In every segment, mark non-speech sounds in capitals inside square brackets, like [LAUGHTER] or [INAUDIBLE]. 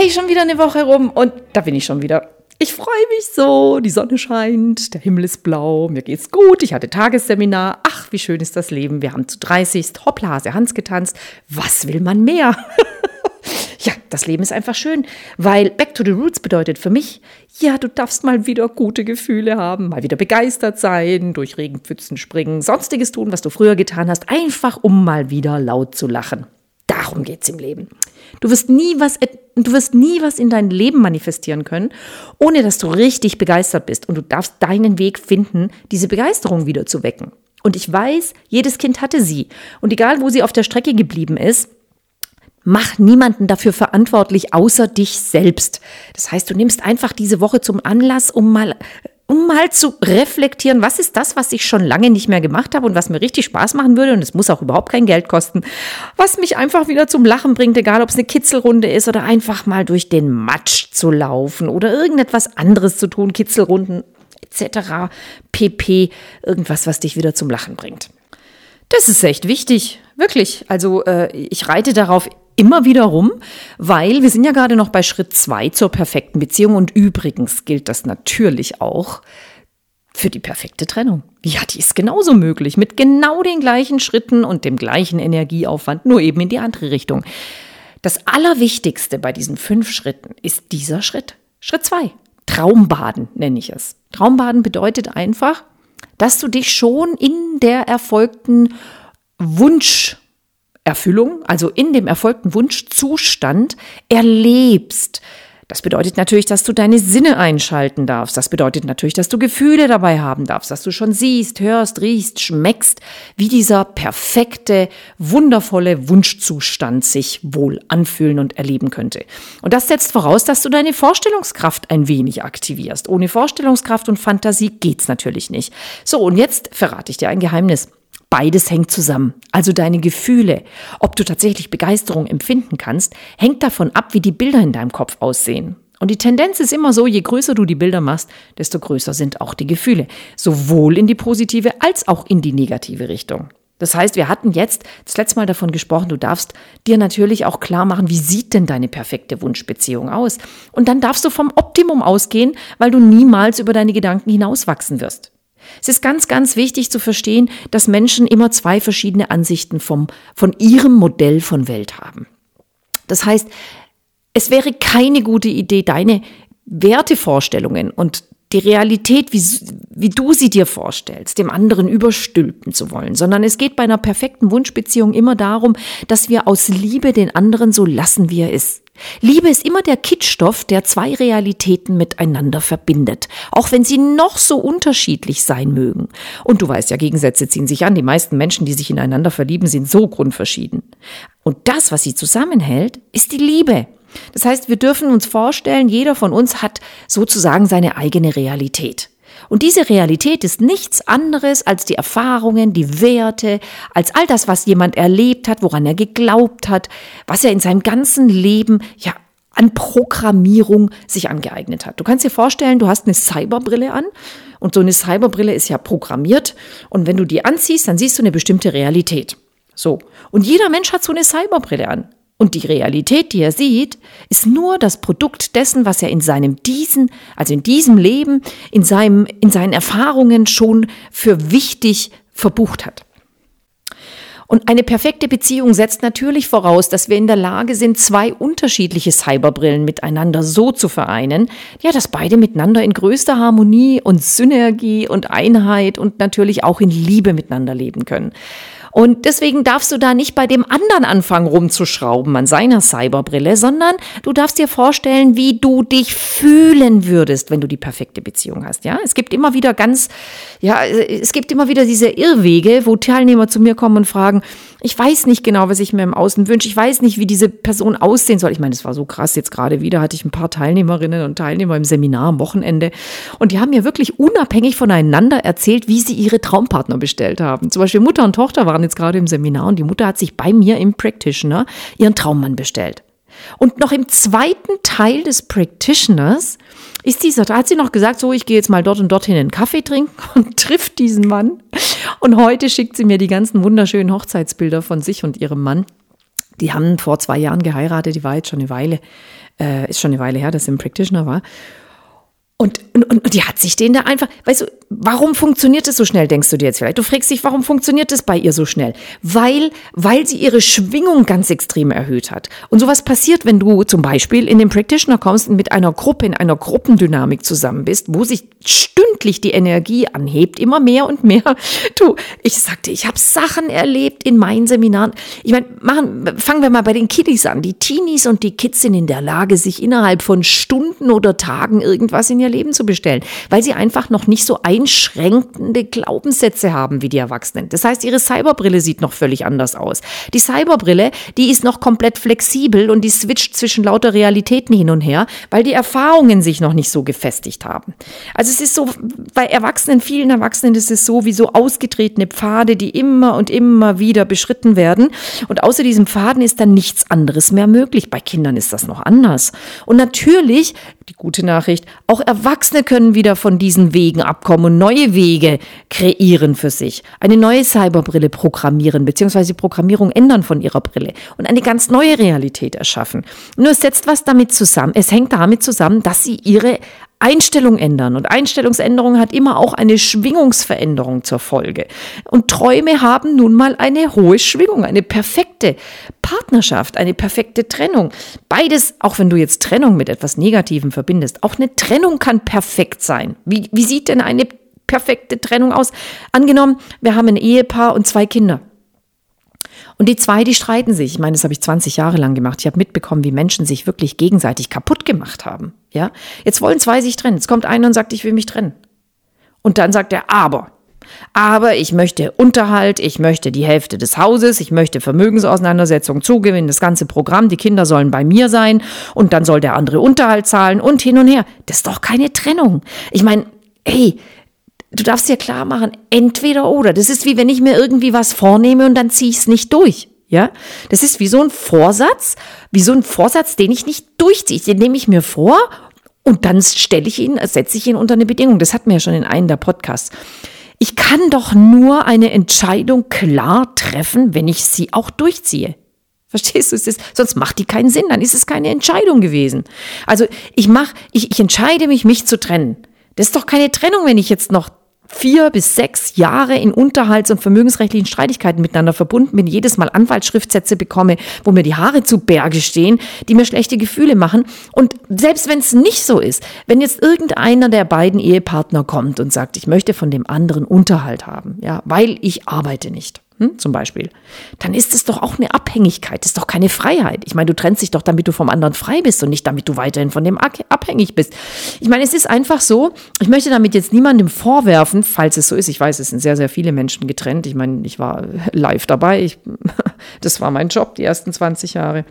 Hey, schon wieder eine Woche rum und da bin ich schon wieder. Ich freue mich so, die Sonne scheint, der Himmel ist blau, mir geht's gut, ich hatte Tagesseminar. Ach, wie schön ist das Leben. Wir haben zu 30 Hopplase Hans getanzt. Was will man mehr? [LAUGHS] ja, das Leben ist einfach schön, weil Back to the Roots bedeutet für mich, ja, du darfst mal wieder gute Gefühle haben, mal wieder begeistert sein, durch Regenpfützen springen, sonstiges tun, was du früher getan hast, einfach um mal wieder laut zu lachen. Darum geht's im Leben. Du wirst nie was, du wirst nie was in dein Leben manifestieren können, ohne dass du richtig begeistert bist. Und du darfst deinen Weg finden, diese Begeisterung wieder zu wecken. Und ich weiß, jedes Kind hatte sie. Und egal, wo sie auf der Strecke geblieben ist, Mach niemanden dafür verantwortlich, außer dich selbst. Das heißt, du nimmst einfach diese Woche zum Anlass, um mal um mal zu reflektieren, was ist das, was ich schon lange nicht mehr gemacht habe und was mir richtig Spaß machen würde und es muss auch überhaupt kein Geld kosten, was mich einfach wieder zum Lachen bringt, egal ob es eine Kitzelrunde ist oder einfach mal durch den Matsch zu laufen oder irgendetwas anderes zu tun, Kitzelrunden etc. pp. Irgendwas, was dich wieder zum Lachen bringt. Das ist echt wichtig, wirklich. Also äh, ich reite darauf immer wieder rum, weil wir sind ja gerade noch bei Schritt zwei zur perfekten Beziehung und übrigens gilt das natürlich auch für die perfekte Trennung. Ja, die ist genauso möglich, mit genau den gleichen Schritten und dem gleichen Energieaufwand, nur eben in die andere Richtung. Das Allerwichtigste bei diesen fünf Schritten ist dieser Schritt. Schritt zwei. Traumbaden nenne ich es. Traumbaden bedeutet einfach, dass du dich schon in der erfolgten Wunsch Erfüllung, also in dem erfolgten Wunschzustand, erlebst. Das bedeutet natürlich, dass du deine Sinne einschalten darfst. Das bedeutet natürlich, dass du Gefühle dabei haben darfst, dass du schon siehst, hörst, riechst, schmeckst, wie dieser perfekte, wundervolle Wunschzustand sich wohl anfühlen und erleben könnte. Und das setzt voraus, dass du deine Vorstellungskraft ein wenig aktivierst. Ohne Vorstellungskraft und Fantasie geht's natürlich nicht. So, und jetzt verrate ich dir ein Geheimnis. Beides hängt zusammen. Also deine Gefühle, ob du tatsächlich Begeisterung empfinden kannst, hängt davon ab, wie die Bilder in deinem Kopf aussehen. Und die Tendenz ist immer so, je größer du die Bilder machst, desto größer sind auch die Gefühle. Sowohl in die positive als auch in die negative Richtung. Das heißt, wir hatten jetzt das letzte Mal davon gesprochen, du darfst dir natürlich auch klar machen, wie sieht denn deine perfekte Wunschbeziehung aus? Und dann darfst du vom Optimum ausgehen, weil du niemals über deine Gedanken hinauswachsen wirst. Es ist ganz, ganz wichtig zu verstehen, dass Menschen immer zwei verschiedene Ansichten vom, von ihrem Modell von Welt haben. Das heißt, es wäre keine gute Idee, deine Wertevorstellungen und die Realität, wie, wie du sie dir vorstellst, dem anderen überstülpen zu wollen, sondern es geht bei einer perfekten Wunschbeziehung immer darum, dass wir aus Liebe den anderen so lassen, wie er ist. Liebe ist immer der Kitstoff, der zwei Realitäten miteinander verbindet, auch wenn sie noch so unterschiedlich sein mögen. Und du weißt ja, Gegensätze ziehen sich an. Die meisten Menschen, die sich ineinander verlieben, sind so grundverschieden. Und das, was sie zusammenhält, ist die Liebe. Das heißt, wir dürfen uns vorstellen, jeder von uns hat sozusagen seine eigene Realität. Und diese Realität ist nichts anderes als die Erfahrungen, die Werte, als all das, was jemand erlebt hat, woran er geglaubt hat, was er in seinem ganzen Leben ja an Programmierung sich angeeignet hat. Du kannst dir vorstellen, du hast eine Cyberbrille an und so eine Cyberbrille ist ja programmiert und wenn du die anziehst, dann siehst du eine bestimmte Realität. So. Und jeder Mensch hat so eine Cyberbrille an. Und die Realität, die er sieht, ist nur das Produkt dessen, was er in seinem diesen, also in diesem Leben, in seinem, in seinen Erfahrungen schon für wichtig verbucht hat. Und eine perfekte Beziehung setzt natürlich voraus, dass wir in der Lage sind, zwei unterschiedliche Cyberbrillen miteinander so zu vereinen, ja, dass beide miteinander in größter Harmonie und Synergie und Einheit und natürlich auch in Liebe miteinander leben können. Und deswegen darfst du da nicht bei dem anderen anfangen rumzuschrauben an seiner Cyberbrille, sondern du darfst dir vorstellen, wie du dich fühlen würdest, wenn du die perfekte Beziehung hast. Ja, es gibt immer wieder ganz, ja, es gibt immer wieder diese Irrwege, wo Teilnehmer zu mir kommen und fragen, ich weiß nicht genau, was ich mir im Außen wünsche. Ich weiß nicht, wie diese Person aussehen soll. Ich meine, es war so krass. Jetzt gerade wieder hatte ich ein paar Teilnehmerinnen und Teilnehmer im Seminar am Wochenende. Und die haben mir wirklich unabhängig voneinander erzählt, wie sie ihre Traumpartner bestellt haben. Zum Beispiel Mutter und Tochter waren jetzt gerade im Seminar und die Mutter hat sich bei mir im Practitioner ihren Traummann bestellt. Und noch im zweiten Teil des Practitioners ist dieser, da hat sie noch gesagt, so, ich gehe jetzt mal dort und dorthin einen Kaffee trinken [LAUGHS] und trifft diesen Mann. Und heute schickt sie mir die ganzen wunderschönen Hochzeitsbilder von sich und ihrem Mann. Die haben vor zwei Jahren geheiratet, die war jetzt schon eine Weile, äh, ist schon eine Weile her, dass sie ein Practitioner war. Und, und, und die hat sich den da einfach, weißt du, warum funktioniert es so schnell, denkst du dir jetzt vielleicht? Du fragst dich, warum funktioniert es bei ihr so schnell? Weil, weil sie ihre Schwingung ganz extrem erhöht hat. Und sowas passiert, wenn du zum Beispiel in den Practitioner kommst und mit einer Gruppe, in einer Gruppendynamik zusammen bist, wo sich stündlich die Energie anhebt, immer mehr und mehr. [LAUGHS] Du, ich sagte, ich habe Sachen erlebt in meinen Seminaren. Ich meine, fangen wir mal bei den Kiddies an. Die Teenies und die Kids sind in der Lage, sich innerhalb von Stunden oder Tagen irgendwas in ihr Leben zu bestellen, weil sie einfach noch nicht so einschränkende Glaubenssätze haben wie die Erwachsenen. Das heißt, ihre Cyberbrille sieht noch völlig anders aus. Die Cyberbrille, die ist noch komplett flexibel und die switcht zwischen lauter Realitäten hin und her, weil die Erfahrungen sich noch nicht so gefestigt haben. Also es ist so, bei Erwachsenen, vielen Erwachsenen ist es so wie so ausgetretene Pfade, die immer und immer wieder beschritten werden. Und außer diesem Pfaden ist dann nichts anderes mehr möglich. Bei Kindern ist das noch anders. Und natürlich die gute Nachricht, auch Erwachsene können wieder von diesen Wegen abkommen und neue Wege kreieren für sich. Eine neue Cyberbrille programmieren, beziehungsweise Programmierung ändern von ihrer Brille und eine ganz neue Realität erschaffen. Nur setzt was damit zusammen, es hängt damit zusammen, dass sie ihre Einstellung ändern. Und Einstellungsänderung hat immer auch eine Schwingungsveränderung zur Folge. Und Träume haben nun mal eine hohe Schwingung, eine perfekte Partnerschaft, eine perfekte Trennung. Beides, auch wenn du jetzt Trennung mit etwas Negativem verbindest, auch eine Trennung kann perfekt sein. Wie, wie sieht denn eine perfekte Trennung aus? Angenommen, wir haben ein Ehepaar und zwei Kinder. Und die zwei, die streiten sich. Ich meine, das habe ich 20 Jahre lang gemacht. Ich habe mitbekommen, wie Menschen sich wirklich gegenseitig kaputt gemacht haben. Ja, jetzt wollen zwei sich trennen. Jetzt kommt einer und sagt, ich will mich trennen. Und dann sagt er, aber. Aber ich möchte Unterhalt, ich möchte die Hälfte des Hauses, ich möchte Vermögensauseinandersetzung zugewinnen, das ganze Programm, die Kinder sollen bei mir sein und dann soll der andere Unterhalt zahlen und hin und her. Das ist doch keine Trennung. Ich meine, hey, du darfst dir klar machen, entweder oder. Das ist wie wenn ich mir irgendwie was vornehme und dann ziehe ich es nicht durch. Ja, das ist wie so ein Vorsatz, wie so ein Vorsatz, den ich nicht durchziehe. Den nehme ich mir vor und dann stelle ich ihn, setze ich ihn unter eine Bedingung. Das hatten wir ja schon in einem der Podcasts. Ich kann doch nur eine Entscheidung klar treffen, wenn ich sie auch durchziehe. Verstehst du? Es sonst macht die keinen Sinn, dann ist es keine Entscheidung gewesen. Also ich mach, ich, ich entscheide mich, mich zu trennen. Das ist doch keine Trennung, wenn ich jetzt noch vier bis sechs Jahre in Unterhalts- und vermögensrechtlichen Streitigkeiten miteinander verbunden bin, jedes Mal Anwaltsschriftsätze bekomme, wo mir die Haare zu Berge stehen, die mir schlechte Gefühle machen. Und selbst wenn es nicht so ist, wenn jetzt irgendeiner der beiden Ehepartner kommt und sagt, ich möchte von dem anderen Unterhalt haben, ja, weil ich arbeite nicht hm, zum Beispiel, dann ist es doch auch eine Abhängigkeit, ist doch keine Freiheit. Ich meine, du trennst dich doch, damit du vom anderen frei bist und nicht damit du weiterhin von dem abhängig bist. Ich meine, es ist einfach so, ich möchte damit jetzt niemandem vorwerfen, falls es so ist. Ich weiß, es sind sehr, sehr viele Menschen getrennt. Ich meine, ich war [LAUGHS] live dabei. Ich, [LAUGHS] das war mein Job die ersten 20 Jahre.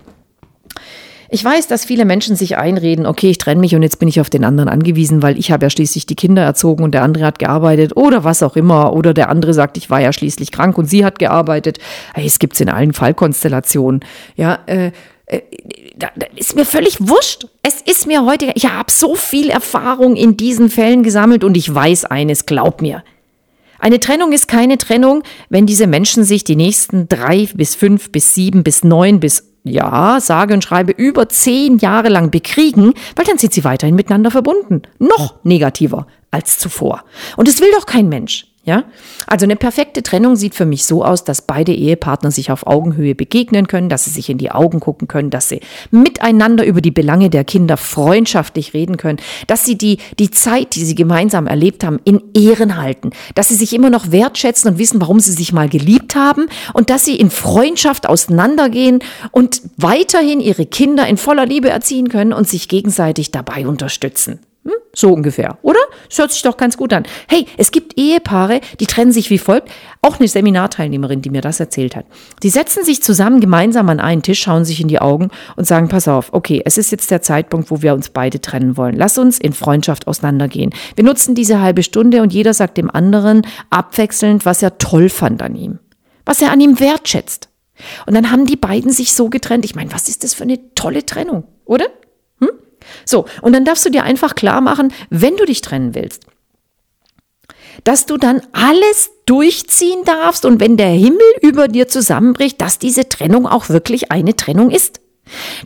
Ich weiß, dass viele Menschen sich einreden, okay, ich trenne mich und jetzt bin ich auf den anderen angewiesen, weil ich habe ja schließlich die Kinder erzogen und der andere hat gearbeitet oder was auch immer. Oder der andere sagt, ich war ja schließlich krank und sie hat gearbeitet. Hey, es gibt's in allen Fallkonstellationen. Ja, äh, äh, ist mir völlig wurscht. Es ist mir heute, ich habe so viel Erfahrung in diesen Fällen gesammelt und ich weiß eines, glaub mir. Eine Trennung ist keine Trennung, wenn diese Menschen sich die nächsten drei bis fünf bis sieben bis neun bis ja, sage und schreibe, über zehn Jahre lang bekriegen, weil dann sind sie weiterhin miteinander verbunden. Noch negativer als zuvor. Und es will doch kein Mensch. Ja? Also eine perfekte Trennung sieht für mich so aus, dass beide Ehepartner sich auf Augenhöhe begegnen können, dass sie sich in die Augen gucken können, dass sie miteinander über die Belange der Kinder freundschaftlich reden können, dass sie die, die Zeit, die sie gemeinsam erlebt haben, in Ehren halten, dass sie sich immer noch wertschätzen und wissen, warum sie sich mal geliebt haben und dass sie in Freundschaft auseinandergehen und weiterhin ihre Kinder in voller Liebe erziehen können und sich gegenseitig dabei unterstützen. Hm? So ungefähr, oder? Das hört sich doch ganz gut an. Hey, es gibt Ehepaare, die trennen sich wie folgt. Auch eine Seminarteilnehmerin, die mir das erzählt hat. Die setzen sich zusammen gemeinsam an einen Tisch, schauen sich in die Augen und sagen, pass auf, okay, es ist jetzt der Zeitpunkt, wo wir uns beide trennen wollen. Lass uns in Freundschaft auseinandergehen. Wir nutzen diese halbe Stunde und jeder sagt dem anderen abwechselnd, was er toll fand an ihm. Was er an ihm wertschätzt. Und dann haben die beiden sich so getrennt. Ich meine, was ist das für eine tolle Trennung, oder? So, und dann darfst du dir einfach klar machen, wenn du dich trennen willst, dass du dann alles durchziehen darfst und wenn der Himmel über dir zusammenbricht, dass diese Trennung auch wirklich eine Trennung ist.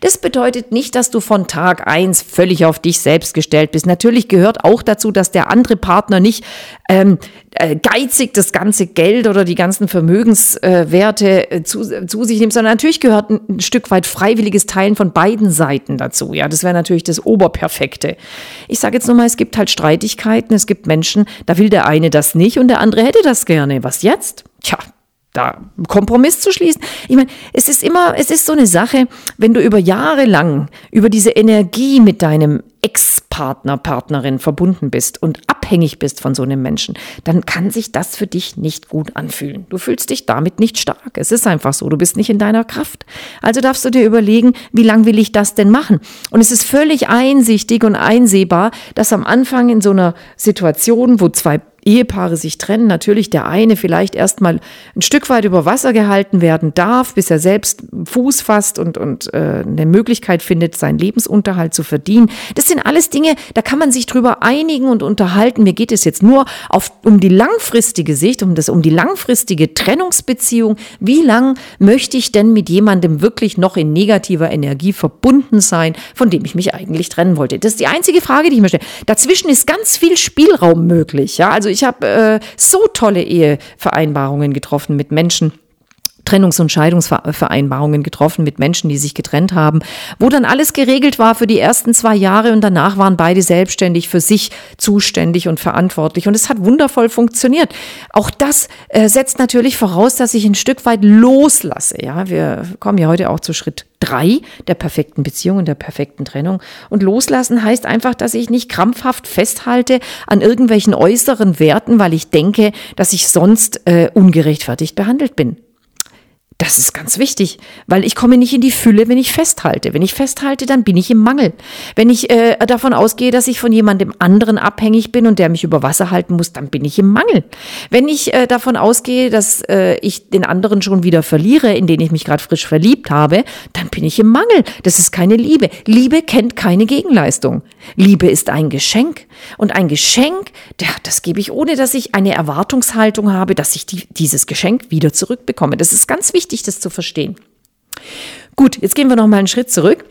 Das bedeutet nicht, dass du von Tag eins völlig auf dich selbst gestellt bist. Natürlich gehört auch dazu, dass der andere Partner nicht ähm, äh, geizig das ganze Geld oder die ganzen Vermögenswerte äh, zu, zu sich nimmt, sondern natürlich gehört ein, ein Stück weit freiwilliges Teilen von beiden Seiten dazu. Ja, das wäre natürlich das Oberperfekte. Ich sage jetzt nochmal, es gibt halt Streitigkeiten, es gibt Menschen, da will der eine das nicht und der andere hätte das gerne. Was jetzt? Tja, da Kompromiss zu schließen. Ich meine, es ist immer, es ist so eine Sache, wenn du über Jahre lang über diese Energie mit deinem Ex-Partner, Partnerin verbunden bist und abhängig bist von so einem Menschen, dann kann sich das für dich nicht gut anfühlen. Du fühlst dich damit nicht stark. Es ist einfach so. Du bist nicht in deiner Kraft. Also darfst du dir überlegen, wie lang will ich das denn machen? Und es ist völlig einsichtig und einsehbar, dass am Anfang in so einer Situation, wo zwei Ehepaare sich trennen, natürlich der eine vielleicht erstmal ein Stück weit über Wasser gehalten werden darf, bis er selbst Fuß fasst und, und äh, eine Möglichkeit findet, seinen Lebensunterhalt zu verdienen. Das sind alles Dinge, da kann man sich drüber einigen und unterhalten. Mir geht es jetzt nur auf, um die langfristige Sicht, um das, um die langfristige Trennungsbeziehung. Wie lang möchte ich denn mit jemandem wirklich noch in negativer Energie verbunden sein, von dem ich mich eigentlich trennen wollte? Das ist die einzige Frage, die ich mir stelle. Dazwischen ist ganz viel Spielraum möglich. Ja, also ich habe äh, so tolle Ehevereinbarungen getroffen mit Menschen, Trennungs- und Scheidungsvereinbarungen getroffen mit Menschen, die sich getrennt haben, wo dann alles geregelt war für die ersten zwei Jahre und danach waren beide selbstständig für sich zuständig und verantwortlich und es hat wundervoll funktioniert. Auch das äh, setzt natürlich voraus, dass ich ein Stück weit loslasse. Ja, wir kommen ja heute auch zu Schritt drei der perfekten Beziehung und der perfekten Trennung. Und loslassen heißt einfach, dass ich nicht krampfhaft festhalte an irgendwelchen äußeren Werten, weil ich denke, dass ich sonst äh, ungerechtfertigt behandelt bin. Das ist ganz wichtig, weil ich komme nicht in die Fülle, wenn ich festhalte. Wenn ich festhalte, dann bin ich im Mangel. Wenn ich äh, davon ausgehe, dass ich von jemandem anderen abhängig bin und der mich über Wasser halten muss, dann bin ich im Mangel. Wenn ich äh, davon ausgehe, dass äh, ich den anderen schon wieder verliere, in den ich mich gerade frisch verliebt habe, dann bin ich im Mangel. Das ist keine Liebe. Liebe kennt keine Gegenleistung. Liebe ist ein Geschenk. Und ein Geschenk, das gebe ich, ohne dass ich eine Erwartungshaltung habe, dass ich die, dieses Geschenk wieder zurückbekomme. Das ist ganz wichtig das zu verstehen. Gut, jetzt gehen wir noch mal einen Schritt zurück.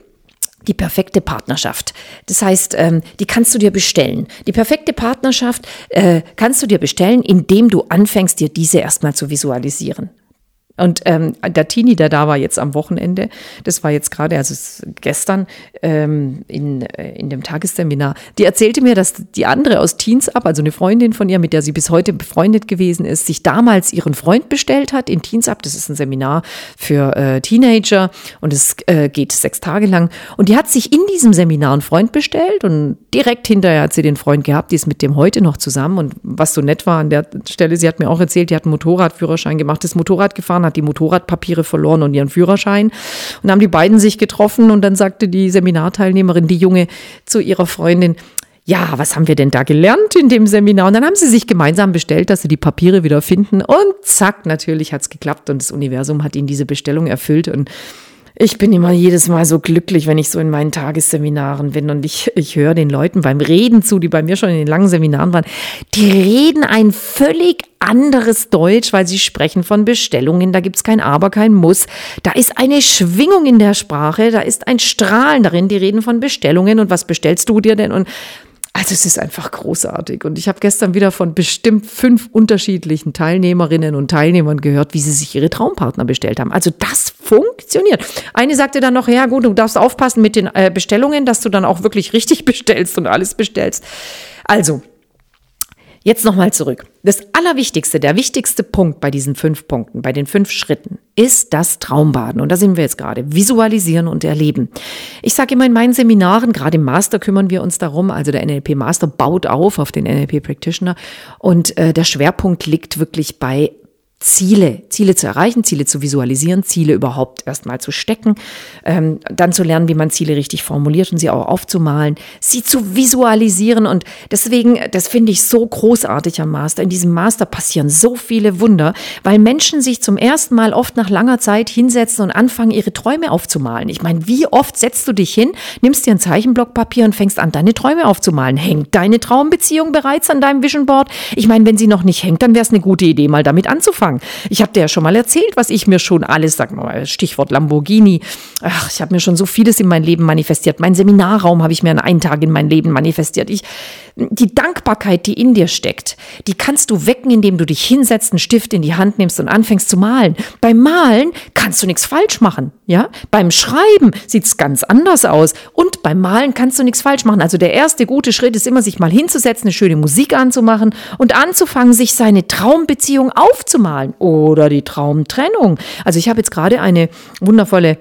Die perfekte Partnerschaft. Das heißt, ähm, die kannst du dir bestellen. Die perfekte Partnerschaft äh, kannst du dir bestellen, indem du anfängst, dir diese erstmal zu visualisieren. Und ähm, der Tini, der da war jetzt am Wochenende, das war jetzt gerade, also gestern ähm, in, äh, in dem Tagesseminar, die erzählte mir, dass die andere aus Teens ab, also eine Freundin von ihr, mit der sie bis heute befreundet gewesen ist, sich damals ihren Freund bestellt hat in Teens ab. Das ist ein Seminar für äh, Teenager und es äh, geht sechs Tage lang. Und die hat sich in diesem Seminar einen Freund bestellt und direkt hinterher hat sie den Freund gehabt, die ist mit dem heute noch zusammen. Und was so nett war an der Stelle, sie hat mir auch erzählt, die hat einen Motorradführerschein gemacht, das Motorrad gefahren gefahren, hat die Motorradpapiere verloren und ihren Führerschein. Und haben die beiden sich getroffen und dann sagte die Seminarteilnehmerin, die Junge, zu ihrer Freundin, ja, was haben wir denn da gelernt in dem Seminar? Und dann haben sie sich gemeinsam bestellt, dass sie die Papiere wieder finden. Und zack, natürlich hat es geklappt und das Universum hat ihnen diese Bestellung erfüllt. Und ich bin immer jedes Mal so glücklich, wenn ich so in meinen Tagesseminaren bin und ich, ich höre den Leuten beim Reden zu, die bei mir schon in den langen Seminaren waren. Die reden ein völlig anderes Deutsch, weil sie sprechen von Bestellungen. Da gibt's kein Aber, kein Muss. Da ist eine Schwingung in der Sprache, da ist ein Strahlen darin. Die reden von Bestellungen und was bestellst du dir denn? Und Also es ist einfach großartig. Und ich habe gestern wieder von bestimmt fünf unterschiedlichen Teilnehmerinnen und Teilnehmern gehört, wie sie sich ihre Traumpartner bestellt haben. Also das funktioniert. Eine sagte dann noch, ja gut, du darfst aufpassen mit den äh, Bestellungen, dass du dann auch wirklich richtig [LAUGHS] bestellst und alles bestellst. Also, Jetzt nochmal zurück. Das Allerwichtigste, der wichtigste Punkt bei diesen fünf Punkten, bei den fünf Schritten, ist das Traumbaden. Und da sind wir jetzt gerade. Visualisieren und erleben. Ich sage immer in meinen Seminaren, gerade im Master kümmern wir uns darum, also der NLP Master baut auf auf den NLP Practitioner und äh, der Schwerpunkt liegt wirklich bei Ziele, Ziele zu erreichen, Ziele zu visualisieren, Ziele überhaupt erstmal zu stecken, ähm, dann zu lernen, wie man Ziele richtig formuliert und sie auch aufzumalen, sie zu visualisieren. Und deswegen, das finde ich so großartig am Master. In diesem Master passieren so viele Wunder, weil Menschen sich zum ersten Mal oft nach langer Zeit hinsetzen und anfangen, ihre Träume aufzumalen. Ich meine, wie oft setzt du dich hin, nimmst dir ein Zeichenblock Papier und fängst an, deine Träume aufzumalen? Hängt deine Traumbeziehung bereits an deinem Vision Board? Ich meine, wenn sie noch nicht hängt, dann wäre es eine gute Idee, mal damit anzufangen sagen. Ich habe dir ja schon mal erzählt, was ich mir schon alles, sag mal, Stichwort Lamborghini. Ach, ich habe mir schon so vieles in mein Leben manifestiert. Mein Seminarraum habe ich mir an einen Tag in mein Leben manifestiert. Ich, die Dankbarkeit, die in dir steckt, die kannst du wecken, indem du dich hinsetzt, einen Stift in die Hand nimmst und anfängst zu malen. Beim Malen kannst du nichts falsch machen, ja? Beim Schreiben sieht's ganz anders aus und beim Malen kannst du nichts falsch machen. Also der erste gute Schritt ist immer, sich mal hinzusetzen, eine schöne Musik anzumachen und anzufangen, sich seine Traumbeziehung aufzumalen oder die Traumtrennung. Also ich habe jetzt gerade eine wundervolle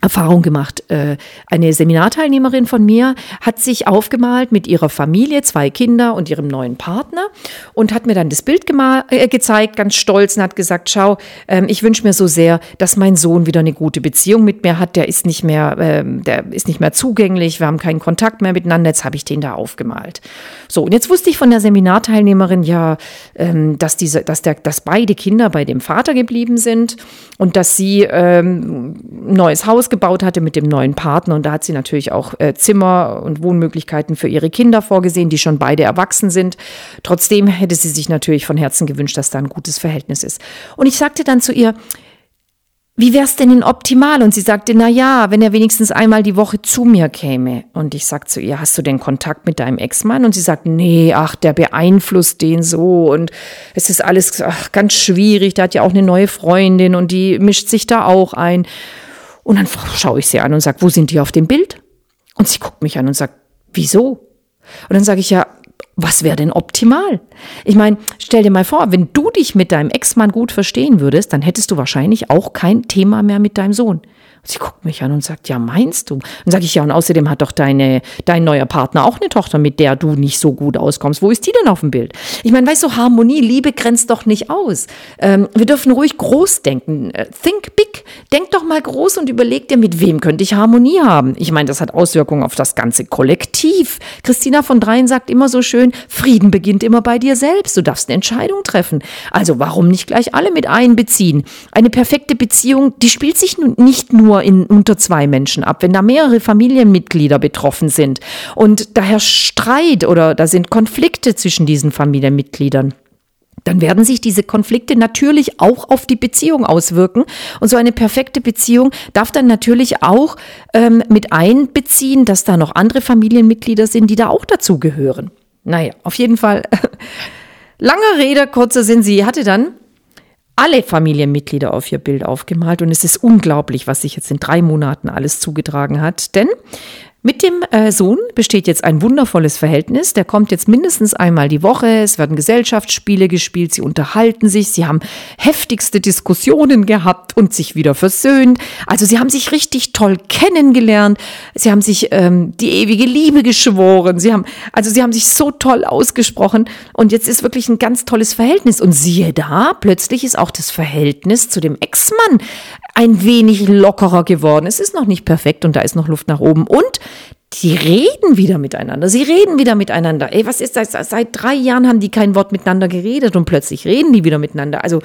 Erfahrung gemacht. Äh, eine Seminarteilnehmerin von mir hat sich aufgemalt mit ihrer Familie, zwei Kinder und ihrem neuen Partner und hat mir dann das Bild äh, gezeigt, ganz stolz und hat gesagt, schau, ähm, ich wünsche mir so sehr, dass mein Sohn wieder eine gute Beziehung mit mir hat. Der ist nicht mehr, ähm, der ist nicht mehr zugänglich. Wir haben keinen Kontakt mehr miteinander. Jetzt habe ich den da aufgemalt. So. Und jetzt wusste ich von der Seminarteilnehmerin ja, ähm, dass diese, dass der, dass beide Kinder bei dem Vater geblieben sind und dass sie ein neues Haus gebaut hatte mit dem neuen Partner. Und da hat sie natürlich auch äh, Zimmer und Wohnmöglichkeiten für ihre Kinder vorgesehen, die schon beide erwachsen sind. Trotzdem hätte sie sich natürlich von Herzen gewünscht, dass da ein gutes Verhältnis ist. Und ich sagte dann zu ihr, wie wär's denn in optimal? Und sie sagte, na ja, wenn er wenigstens einmal die Woche zu mir käme. Und ich sagte zu ihr, hast du denn Kontakt mit deinem Ex-Mann? Und sie sagt, nee, ach, der beeinflusst den so und es ist alles ach, ganz schwierig. Der hat ja auch eine neue Freundin und die mischt sich da auch ein. Und dann schaue ich sie an und sage, wo sind die auf dem Bild? Und sie guckt mich an und sagt, wieso? Und dann sage ich ja, was wäre denn optimal? Ich meine, stell dir mal vor, wenn du dich mit deinem Ex-Mann gut verstehen würdest, dann hättest du wahrscheinlich auch kein Thema mehr mit deinem Sohn. Sie guckt mich an und sagt, ja, meinst du? Dann sage ich, ja, und außerdem hat doch deine, dein neuer Partner auch eine Tochter, mit der du nicht so gut auskommst. Wo ist die denn auf dem Bild? Ich meine, weißt du, Harmonie, Liebe grenzt doch nicht aus. Ähm, wir dürfen ruhig groß denken. Äh, think big. Denk doch mal groß und überleg dir, mit wem könnte ich Harmonie haben? Ich meine, das hat Auswirkungen auf das ganze Kollektiv. Christina von Dreien sagt immer so schön, Frieden beginnt immer bei dir selbst. Du darfst eine Entscheidung treffen. Also warum nicht gleich alle mit einbeziehen? Eine perfekte Beziehung, die spielt sich nicht nur nur in unter zwei Menschen ab. Wenn da mehrere Familienmitglieder betroffen sind und daher Streit oder da sind Konflikte zwischen diesen Familienmitgliedern, dann werden sich diese Konflikte natürlich auch auf die Beziehung auswirken. Und so eine perfekte Beziehung darf dann natürlich auch ähm, mit einbeziehen, dass da noch andere Familienmitglieder sind, die da auch dazugehören. Naja, auf jeden Fall. [LAUGHS] Langer Rede, kurzer Sinn. Sie hatte dann alle Familienmitglieder auf ihr Bild aufgemalt und es ist unglaublich, was sich jetzt in drei Monaten alles zugetragen hat. Denn mit dem äh, Sohn besteht jetzt ein wundervolles Verhältnis. Der kommt jetzt mindestens einmal die Woche. Es werden Gesellschaftsspiele gespielt. Sie unterhalten sich. Sie haben heftigste Diskussionen gehabt und sich wieder versöhnt. Also sie haben sich richtig toll kennengelernt. Sie haben sich ähm, die ewige Liebe geschworen. Sie haben, also sie haben sich so toll ausgesprochen. Und jetzt ist wirklich ein ganz tolles Verhältnis. Und siehe da, plötzlich ist auch das Verhältnis zu dem Ex-Mann ein wenig lockerer geworden. Es ist noch nicht perfekt und da ist noch Luft nach oben. Und die reden wieder miteinander. Sie reden wieder miteinander. Ey, was ist das? Seit drei Jahren haben die kein Wort miteinander geredet und plötzlich reden die wieder miteinander. Also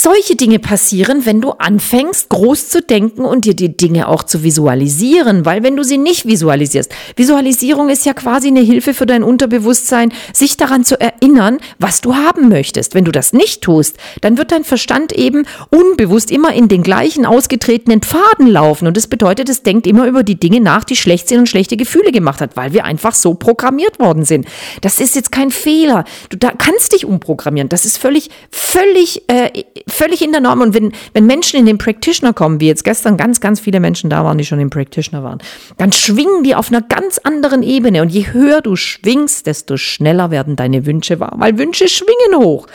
solche Dinge passieren, wenn du anfängst, groß zu denken und dir die Dinge auch zu visualisieren. Weil wenn du sie nicht visualisierst, Visualisierung ist ja quasi eine Hilfe für dein Unterbewusstsein, sich daran zu erinnern, was du haben möchtest. Wenn du das nicht tust, dann wird dein Verstand eben unbewusst immer in den gleichen ausgetretenen Pfaden laufen. Und das bedeutet, es denkt immer über die Dinge nach, die schlecht sind und schlechte Gefühle gemacht hat, weil wir einfach so programmiert worden sind. Das ist jetzt kein Fehler. Du da kannst dich umprogrammieren. Das ist völlig, völlig, äh, völlig in der Norm. Und wenn, wenn Menschen in den Practitioner kommen, wie jetzt gestern ganz, ganz viele Menschen da waren, die schon im Practitioner waren, dann schwingen die auf einer ganz anderen Ebene. Und je höher du schwingst, desto schneller werden deine Wünsche wahr. Weil Wünsche schwingen hoch.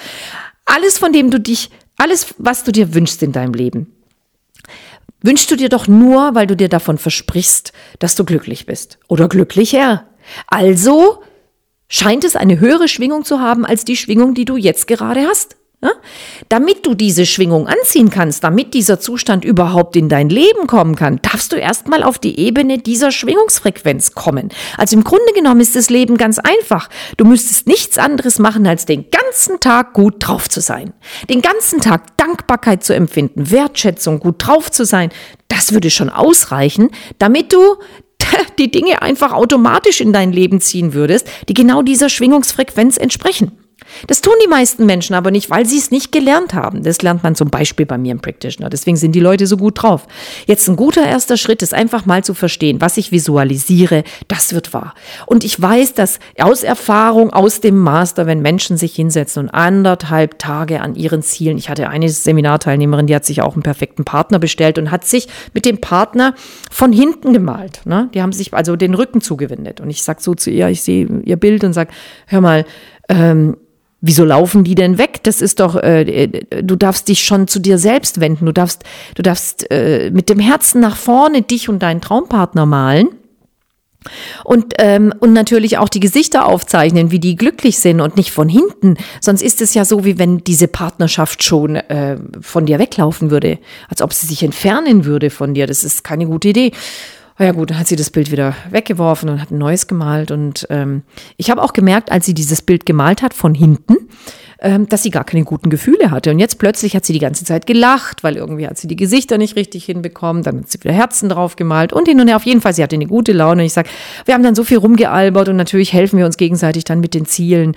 Alles, von dem du dich, alles, was du dir wünschst in deinem Leben, wünschst du dir doch nur, weil du dir davon versprichst, dass du glücklich bist oder glücklicher. Also scheint es eine höhere Schwingung zu haben als die Schwingung, die du jetzt gerade hast. Ja? Damit du diese Schwingung anziehen kannst, damit dieser Zustand überhaupt in dein Leben kommen kann, darfst du erstmal auf die Ebene dieser Schwingungsfrequenz kommen. Also im Grunde genommen ist das Leben ganz einfach. Du müsstest nichts anderes machen, als den ganzen Tag gut drauf zu sein. Den ganzen Tag Dankbarkeit zu empfinden, Wertschätzung, gut drauf zu sein. Das würde schon ausreichen, damit du [LAUGHS] die Dinge einfach automatisch in dein Leben ziehen würdest, die genau dieser Schwingungsfrequenz entsprechen. Das tun die meisten Menschen aber nicht, weil sie es nicht gelernt haben. Das lernt man zum Beispiel bei mir im Practitioner. Deswegen sind die Leute so gut drauf. Jetzt ein guter erster Schritt ist einfach mal zu verstehen, was ich visualisiere, das wird wahr. Und ich weiß, dass aus Erfahrung, aus dem Master, wenn Menschen sich hinsetzen und anderthalb Tage an ihren Zielen, ich hatte eine Seminarteilnehmerin, die hat sich auch einen perfekten Partner bestellt und hat sich mit dem Partner von hinten gemalt. Ne? Die haben sich also den Rücken zugewendet. Und ich sag so zu ihr, ich sehe ihr Bild und sag, hör mal, ähm, Wieso laufen die denn weg? Das ist doch, äh, du darfst dich schon zu dir selbst wenden. Du darfst, du darfst äh, mit dem Herzen nach vorne dich und deinen Traumpartner malen. Und, ähm, und natürlich auch die Gesichter aufzeichnen, wie die glücklich sind und nicht von hinten. Sonst ist es ja so, wie wenn diese Partnerschaft schon äh, von dir weglaufen würde, als ob sie sich entfernen würde von dir. Das ist keine gute Idee. Oh ja gut, dann hat sie das Bild wieder weggeworfen und hat ein neues gemalt. Und ähm, ich habe auch gemerkt, als sie dieses Bild gemalt hat von hinten, ähm, dass sie gar keine guten Gefühle hatte. Und jetzt plötzlich hat sie die ganze Zeit gelacht, weil irgendwie hat sie die Gesichter nicht richtig hinbekommen. Dann hat sie wieder Herzen drauf gemalt und hin und her. Auf jeden Fall, sie hatte eine gute Laune. Ich sage, wir haben dann so viel rumgealbert und natürlich helfen wir uns gegenseitig dann mit den Zielen.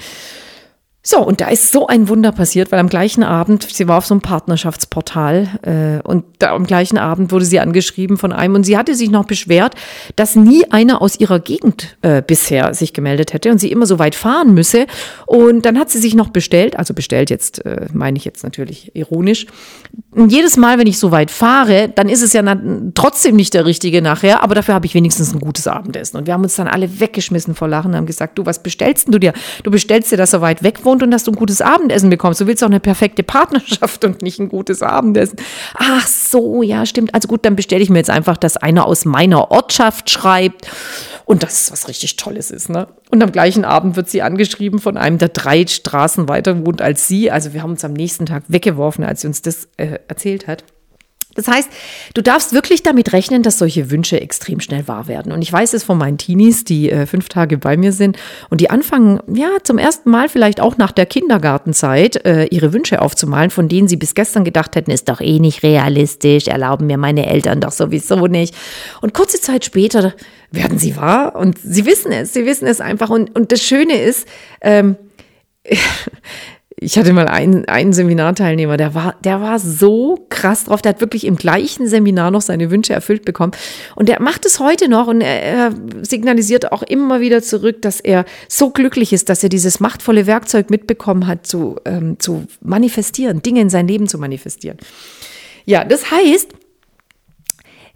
So, und da ist so ein Wunder passiert, weil am gleichen Abend, sie war auf so einem Partnerschaftsportal äh, und da am gleichen Abend wurde sie angeschrieben von einem und sie hatte sich noch beschwert, dass nie einer aus ihrer Gegend äh, bisher sich gemeldet hätte und sie immer so weit fahren müsse. Und dann hat sie sich noch bestellt, also bestellt jetzt, äh, meine ich jetzt natürlich ironisch. Und jedes Mal, wenn ich so weit fahre, dann ist es ja trotzdem nicht der richtige nachher, aber dafür habe ich wenigstens ein gutes Abendessen. Und wir haben uns dann alle weggeschmissen vor Lachen und haben gesagt, du, was bestellst du dir? Du bestellst dir, dass er weit weg wohnt wohnt und dass du ein gutes Abendessen bekommst. Du willst auch eine perfekte Partnerschaft und nicht ein gutes Abendessen. Ach so, ja, stimmt. Also gut, dann bestelle ich mir jetzt einfach, dass einer aus meiner Ortschaft schreibt und das ist was richtig Tolles ist. Ne? Und am gleichen Abend wird sie angeschrieben von einem, der drei Straßen weiter wohnt als sie. Also wir haben uns am nächsten Tag weggeworfen, als sie uns das äh, erzählt hat. Das heißt, du darfst wirklich damit rechnen, dass solche Wünsche extrem schnell wahr werden. Und ich weiß es von meinen Teenies, die äh, fünf Tage bei mir sind und die anfangen, ja, zum ersten Mal vielleicht auch nach der Kindergartenzeit äh, ihre Wünsche aufzumalen, von denen sie bis gestern gedacht hätten, ist doch eh nicht realistisch, erlauben mir meine Eltern doch sowieso nicht. Und kurze Zeit später werden sie wahr und sie wissen es, sie wissen es einfach. Und, und das Schöne ist, ähm, [LAUGHS] ich hatte mal einen, einen Seminarteilnehmer, der war, der war so krass drauf, der hat wirklich im gleichen Seminar noch seine Wünsche erfüllt bekommen. Und der macht es heute noch und er, er signalisiert auch immer wieder zurück, dass er so glücklich ist, dass er dieses machtvolle Werkzeug mitbekommen hat, zu, ähm, zu manifestieren, Dinge in sein Leben zu manifestieren. Ja, das heißt,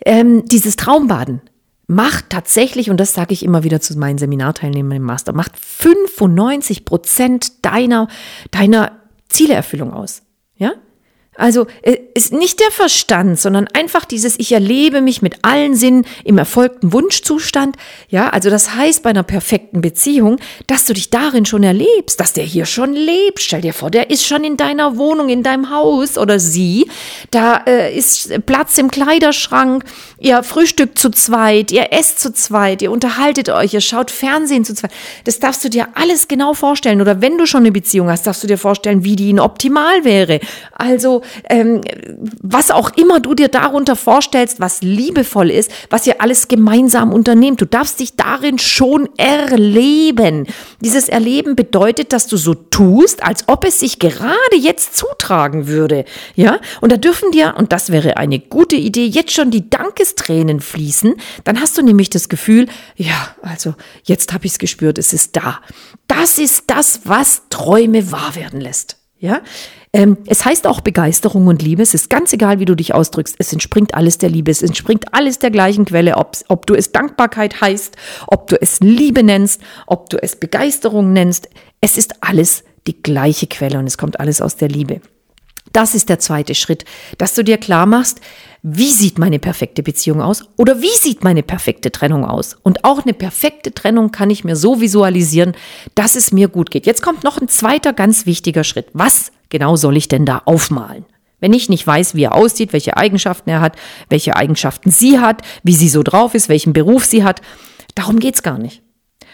ähm, dieses Traumbaden, macht tatsächlich, und das sage ich immer wieder zu meinen Seminarteilnehmern im Master, macht 95 Prozent deiner, deiner Zielerfüllung aus. Ja? Also äh, ist nicht der Verstand, sondern einfach dieses, ich erlebe mich mit allen Sinnen im erfolgten Wunschzustand. Ja, also das heißt bei einer perfekten Beziehung, dass du dich darin schon erlebst, dass der hier schon lebt. Stell dir vor, der ist schon in deiner Wohnung, in deinem Haus oder sie. Da äh, ist Platz im Kleiderschrank. Ihr frühstückt zu zweit, ihr esst zu zweit, ihr unterhaltet euch, ihr schaut Fernsehen zu zweit. Das darfst du dir alles genau vorstellen. Oder wenn du schon eine Beziehung hast, darfst du dir vorstellen, wie die optimal wäre. Also Ähm, was auch immer du dir darunter vorstellst, was liebevoll ist, was ihr alles gemeinsam unternehmt. Du darfst dich darin schon erleben. Dieses Erleben bedeutet, dass du so tust, als ob es sich gerade jetzt zutragen würde. Ja, und da dürfen dir, und das wäre eine gute Idee, jetzt schon die Dankestränen fließen. Dann hast du nämlich das Gefühl, ja, also jetzt habe ich es gespürt, es ist da. Das ist das, was Träume wahr werden lässt. Ja, ähm, es heißt auch Begeisterung und Liebe. Es ist ganz egal, wie du dich ausdrückst. Es entspringt alles der Liebe. Es entspringt alles der gleichen Quelle. Ob, ob du es Dankbarkeit heißt, ob du es Liebe nennst, ob du es Begeisterung nennst. Es ist alles die gleiche Quelle und es kommt alles aus der Liebe. Das ist der zweite Schritt, dass du dir klar machst, wie sieht meine perfekte Beziehung aus oder wie sieht meine perfekte Trennung aus. Und auch eine perfekte Trennung kann ich mir so visualisieren, dass es mir gut geht. Jetzt kommt noch ein zweiter ganz wichtiger Schritt. Was genau soll ich denn da aufmalen? Wenn ich nicht weiß, wie er aussieht, welche Eigenschaften er hat, welche Eigenschaften sie hat, wie sie so drauf ist, welchen Beruf sie hat, darum geht's gar nicht.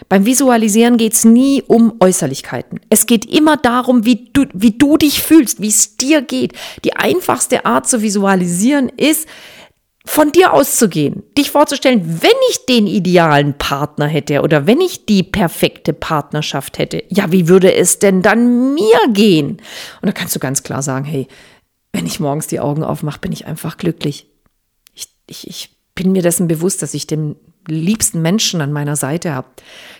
Beim Visualisieren geht es nie um Äußerlichkeiten. Es geht immer darum, wie du, wie du dich fühlst, wie es dir geht. Die einfachste Art zu visualisieren ist, von dir auszugehen, dich vorzustellen, wenn ich den idealen Partner hätte oder wenn ich die perfekte Partnerschaft hätte, ja, wie würde es denn dann mir gehen? Und da kannst du ganz klar sagen, hey, wenn ich morgens die Augen aufmache, bin ich einfach glücklich. Ich, ich, ich bin mir dessen bewusst, dass ich den liebsten Menschen an meiner Seite habe,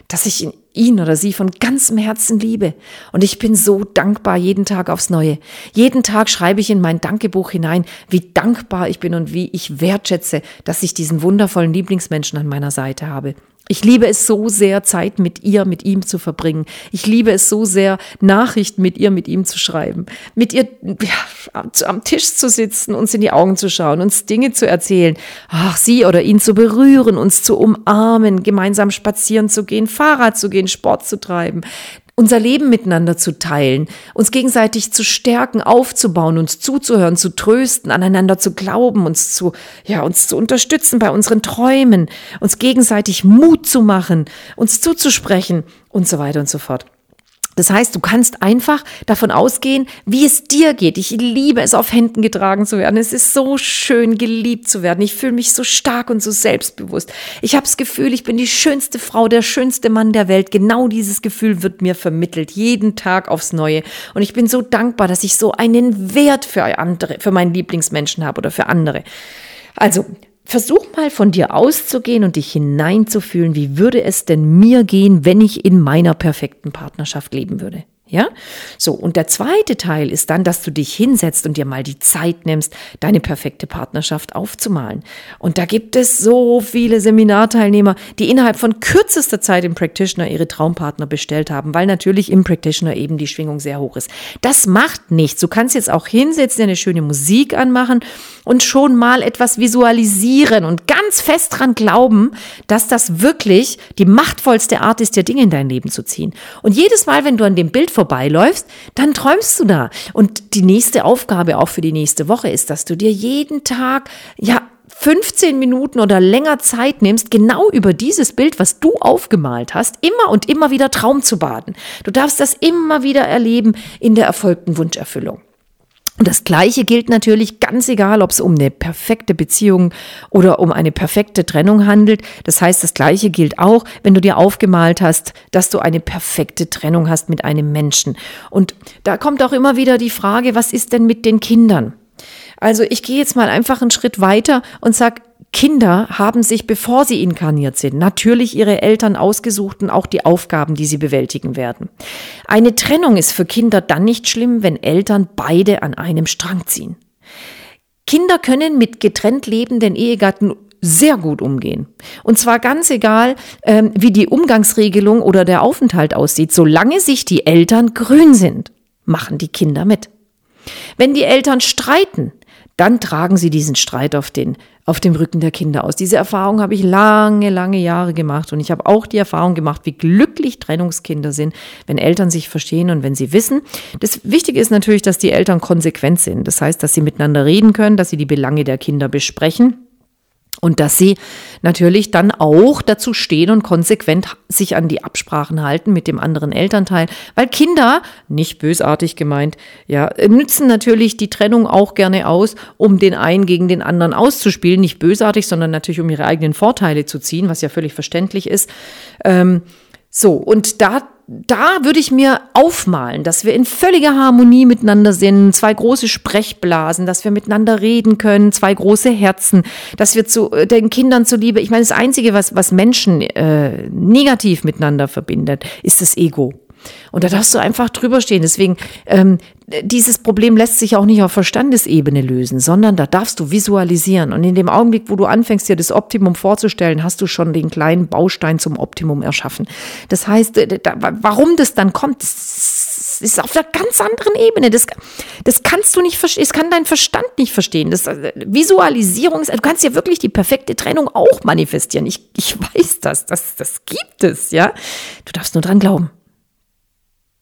dass ich ihn oder sie von ganzem Herzen liebe. Und ich bin so dankbar jeden Tag aufs Neue. Jeden Tag schreibe ich in mein Dankebuch hinein, wie dankbar ich bin und wie ich wertschätze, dass ich diesen wundervollen Lieblingsmenschen an meiner Seite habe. Ich liebe es so sehr, Zeit mit ihr, mit ihm zu verbringen. Ich liebe es so sehr, Nachrichten mit ihr, mit ihm zu schreiben. Mit ihr ja, am Tisch zu sitzen, uns in die Augen zu schauen, uns Dinge zu erzählen. Ach, sie oder ihn zu berühren, uns zu umarmen, gemeinsam spazieren zu gehen, Fahrrad zu gehen, Sport zu treiben unser Leben miteinander zu teilen, uns gegenseitig zu stärken, aufzubauen, uns zuzuhören, zu trösten, aneinander zu glauben, uns zu, ja, uns zu unterstützen bei unseren Träumen, uns gegenseitig Mut zu machen, uns zuzusprechen und so weiter und so fort. Das heißt, du kannst einfach davon ausgehen, wie es dir geht. Ich liebe es, auf Händen getragen zu werden. Es ist so schön, geliebt zu werden. Ich fühle mich so stark und so selbstbewusst. Ich habe das Gefühl, ich bin die schönste Frau, der schönste Mann der Welt. Genau dieses Gefühl wird mir vermittelt, jeden Tag aufs Neue. Und ich bin so dankbar, dass ich so einen Wert für andere, für meinen Lieblingsmenschen habe oder für andere. Also, Versuch mal von dir auszugehen und dich hineinzufühlen, wie würde es denn mir gehen, wenn ich in meiner perfekten Partnerschaft leben würde. Ja? So, und der zweite Teil ist dann, dass du dich hinsetzt und dir mal die Zeit nimmst, deine perfekte Partnerschaft aufzumalen. Und da gibt es so viele Seminarteilnehmer, die innerhalb von kürzester Zeit im Practitioner ihre Traumpartner bestellt haben, weil natürlich im Practitioner eben die Schwingung sehr hoch ist. Das macht nichts. Du kannst jetzt auch hinsetzen, eine schöne Musik anmachen und schon mal etwas visualisieren und ganz fest dran glauben, dass das wirklich die machtvollste Art ist, dir Dinge in dein Leben zu ziehen. Und jedes Mal, wenn du an dem Bild vorbeiläufst, dann träumst du da. Und die nächste Aufgabe auch für die nächste Woche ist, dass du dir jeden Tag, ja, 15 Minuten oder länger Zeit nimmst, genau über dieses Bild, was du aufgemalt hast, immer und immer wieder Traum zu baden. Du darfst das immer wieder erleben in der erfolgten Wunscherfüllung. Und das Gleiche gilt natürlich ganz egal, ob es um eine perfekte Beziehung oder um eine perfekte Trennung handelt. Das heißt, das Gleiche gilt auch, wenn du dir aufgemalt hast, dass du eine perfekte Trennung hast mit einem Menschen. Und da kommt auch immer wieder die Frage, was ist denn mit den Kindern? Also ich gehe jetzt mal einfach einen Schritt weiter und sag, Kinder haben sich, bevor sie inkarniert sind, natürlich ihre Eltern ausgesucht und auch die Aufgaben, die sie bewältigen werden. Eine Trennung ist für Kinder dann nicht schlimm, wenn Eltern beide an einem Strang ziehen. Kinder können mit getrennt lebenden Ehegatten sehr gut umgehen. Und zwar ganz egal, ähm, wie die Umgangsregelung oder der Aufenthalt aussieht, solange sich die Eltern grün sind, machen die Kinder mit. Wenn die Eltern streiten, dann tragen sie diesen Streit auf den auf dem Rücken der Kinder aus. Diese Erfahrung habe ich lange, lange Jahre gemacht und ich habe auch die Erfahrung gemacht, wie glücklich Trennungskinder sind, wenn Eltern sich verstehen und wenn sie wissen. Das Wichtige ist natürlich, dass die Eltern konsequent sind. Das heißt, dass sie miteinander reden können, dass sie die Belange der Kinder besprechen Und dass sie natürlich dann auch dazu stehen und konsequent sich an die Absprachen halten mit dem anderen Elternteil. Weil Kinder, nicht bösartig gemeint, ja, nützen natürlich die Trennung auch gerne aus, um den einen gegen den anderen auszuspielen. Nicht bösartig, sondern natürlich um ihre eigenen Vorteile zu ziehen, was ja völlig verständlich ist. Ähm, so, und da da würde ich mir aufmalen, dass wir in völliger Harmonie miteinander sind, zwei große Sprechblasen, dass wir miteinander reden können, zwei große Herzen, dass wir zu äh, den Kindern zuliebe, ich meine, das Einzige, was, was Menschen äh, negativ miteinander verbindet, ist das Ego. Und da darfst du einfach drüber stehen. Deswegen, ähm, dieses Problem lässt sich auch nicht auf Verstandesebene lösen, sondern da darfst du visualisieren. Und in dem Augenblick, wo du anfängst, dir das Optimum vorzustellen, hast du schon den kleinen Baustein zum Optimum erschaffen. Das heißt, äh, da, warum das dann kommt, ist auf einer ganz anderen Ebene. Das, das kannst du nicht verstehen, das kann dein Verstand nicht verstehen. Das äh, Visualisierung, du kannst ja wirklich die perfekte Trennung auch manifestieren. Ich, ich weiß das, das, das gibt es, ja. Du darfst nur dran glauben.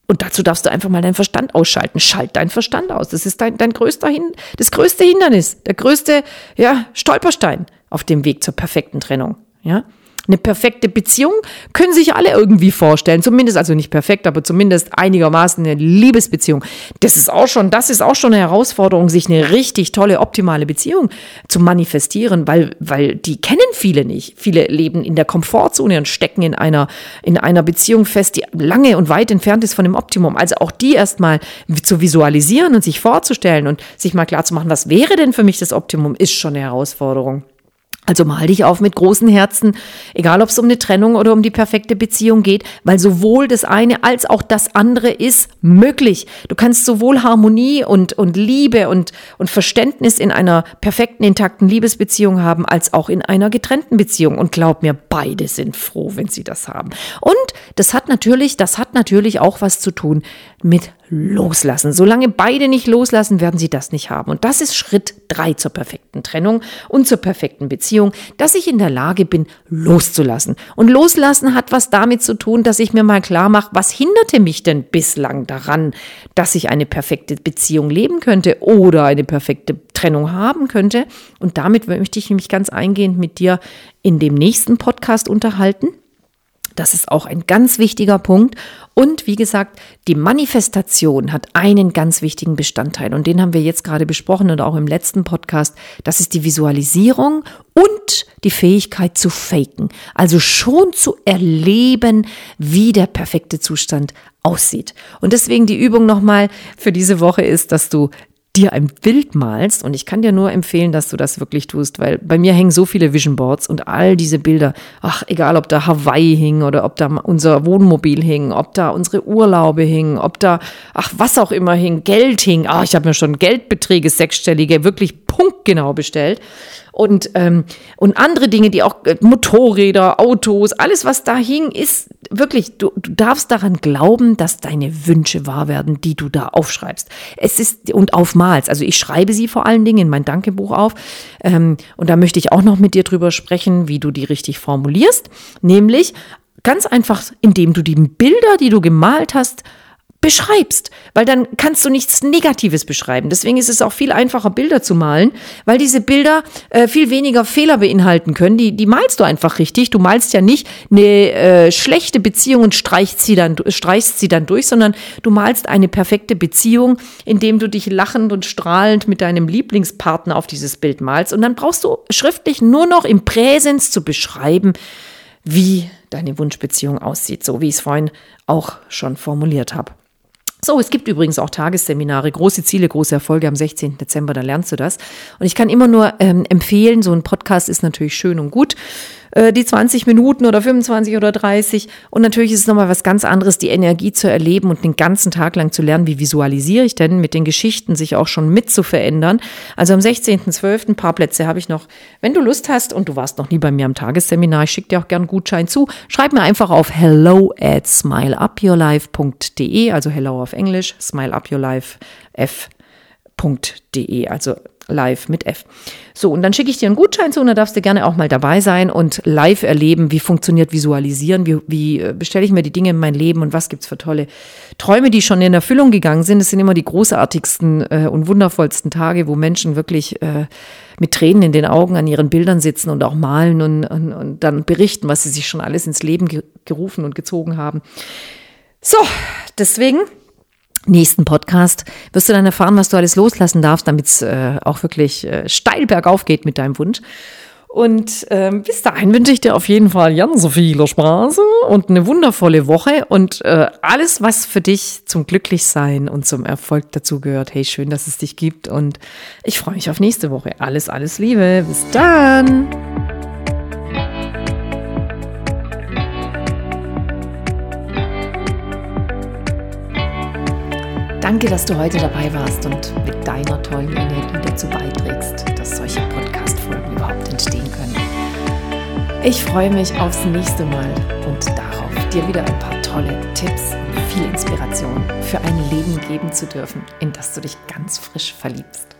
Und dazu darfst du einfach mal deinen Verstand ausschalten. Schalt deinen Verstand aus. Das ist dein, dein größter Hin das größte Hindernis, der größte ja, Stolperstein auf dem Weg zur perfekten Trennung. Ja? Eine perfekte Beziehung können sich alle irgendwie vorstellen. Zumindest, also nicht perfekt, aber zumindest einigermaßen eine Liebesbeziehung. Das ist auch schon, das ist auch schon eine Herausforderung, sich eine richtig tolle, optimale Beziehung zu manifestieren, weil, weil die kennen viele nicht. Viele leben in der Komfortzone und stecken in einer, in einer Beziehung fest, die lange und weit entfernt ist von dem Optimum. Also auch die erstmal zu visualisieren und sich vorzustellen und sich mal klar zu machen, was wäre denn für mich das Optimum, ist schon eine Herausforderung. Also mal dich auf mit großen Herzen, egal ob es um eine Trennung oder um die perfekte Beziehung geht, weil sowohl das eine als auch das andere ist möglich. Du kannst sowohl Harmonie und, und Liebe und, und Verständnis in einer perfekten, intakten Liebesbeziehung haben, als auch in einer getrennten Beziehung. Und glaub mir, beide sind froh, wenn sie das haben. Und das hat natürlich, das hat natürlich auch was zu tun mit Loslassen. Solange beide nicht loslassen, werden sie das nicht haben. Und das ist Schritt drei zur perfekten Trennung und zur perfekten Beziehung, dass ich in der Lage bin, loszulassen. Und loslassen hat was damit zu tun, dass ich mir mal klar mache, was hinderte mich denn bislang daran, dass ich eine perfekte Beziehung leben könnte oder eine perfekte Trennung haben könnte. Und damit möchte ich mich ganz eingehend mit dir in dem nächsten Podcast unterhalten. Das ist auch ein ganz wichtiger Punkt. Und wie gesagt, die Manifestation hat einen ganz wichtigen Bestandteil und den haben wir jetzt gerade besprochen und auch im letzten Podcast. Das ist die Visualisierung und die Fähigkeit zu faken. Also schon zu erleben, wie der perfekte Zustand aussieht. Und deswegen die Übung nochmal für diese Woche ist, dass du dir ein Bild malst, und ich kann dir nur empfehlen, dass du das wirklich tust, weil bei mir hängen so viele Vision Boards und all diese Bilder, ach, egal ob da Hawaii hing oder ob da unser Wohnmobil hing, ob da unsere Urlaube hingen, ob da, ach, was auch immer hing, Geld hing, ah, ich habe mir schon Geldbeträge sechsstellige wirklich punktgenau bestellt und, ähm, und andere Dinge, die auch äh, Motorräder, Autos, alles, was da hing, ist wirklich, du, du darfst daran glauben, dass deine Wünsche wahr werden, die du da aufschreibst. Es ist und aufmalst. Also ich schreibe sie vor allen Dingen in mein Dankebuch auf. Ähm, und da möchte ich auch noch mit dir drüber sprechen, wie du die richtig formulierst. Nämlich ganz einfach, indem du die Bilder, die du gemalt hast, beschreibst, weil dann kannst du nichts Negatives beschreiben. Deswegen ist es auch viel einfacher, Bilder zu malen, weil diese Bilder äh, viel weniger Fehler beinhalten können. Die, die malst du einfach richtig. Du malst ja nicht eine äh, schlechte Beziehung und streichst sie, dann, streichst sie dann durch, sondern du malst eine perfekte Beziehung, indem du dich lachend und strahlend mit deinem Lieblingspartner auf dieses Bild malst. Und dann brauchst du schriftlich nur noch im Präsens zu beschreiben, wie deine Wunschbeziehung aussieht, so wie ich es vorhin auch schon formuliert habe. So, es gibt übrigens auch Tagesseminare, große Ziele, große Erfolge am 16. Dezember, da lernst du das. Und ich kann immer nur ähm, empfehlen, so ein Podcast ist natürlich schön und gut. Äh, die 20 Minuten oder 25 oder 30. Und natürlich ist es nochmal was ganz anderes, die Energie zu erleben und den ganzen Tag lang zu lernen, wie visualisiere ich denn, mit den Geschichten sich auch schon mit zu verändern. Also am 16.12. ein paar Plätze habe ich noch. Wenn du Lust hast und du warst noch nie bei mir am Tagesseminar, ich schicke dir auch gern einen Gutschein zu, schreib mir einfach auf hello at smileupyourlife.de, also hello auf Englisch, smileupyourlife, f.de, also live mit F. So, und dann schicke ich dir einen Gutschein zu und da darfst du gerne auch mal dabei sein und live erleben, wie funktioniert Visualisieren, wie, wie äh, bestelle ich mir die Dinge in mein Leben und was gibt's für tolle Träume, die schon in Erfüllung gegangen sind. Das sind immer die großartigsten äh, und wundervollsten Tage, wo Menschen wirklich äh, mit Tränen in den Augen an ihren Bildern sitzen und auch malen und, und, und dann berichten, was sie sich schon alles ins Leben ge gerufen und gezogen haben. So, deswegen nächsten Podcast wirst du dann erfahren, was du alles loslassen darfst, damit es äh, auch wirklich äh, steil bergauf geht mit deinem Wunsch. Und ähm, bis dahin wünsche ich dir auf jeden Fall ganz so viel Spaß und eine wundervolle Woche und äh, alles, was für dich zum Glücklichsein und zum Erfolg dazu gehört. Hey, schön, dass es dich gibt und ich freue mich auf nächste Woche. Alles, alles Liebe. Bis dann. Danke, dass du heute dabei warst und mit deiner tollen Energie dazu beiträgst, dass solche Podcast-Folgen überhaupt entstehen können. Ich freue mich aufs nächste Mal und darauf, dir wieder ein paar tolle Tipps und viel Inspiration für ein Leben geben zu dürfen, in das du dich ganz frisch verliebst.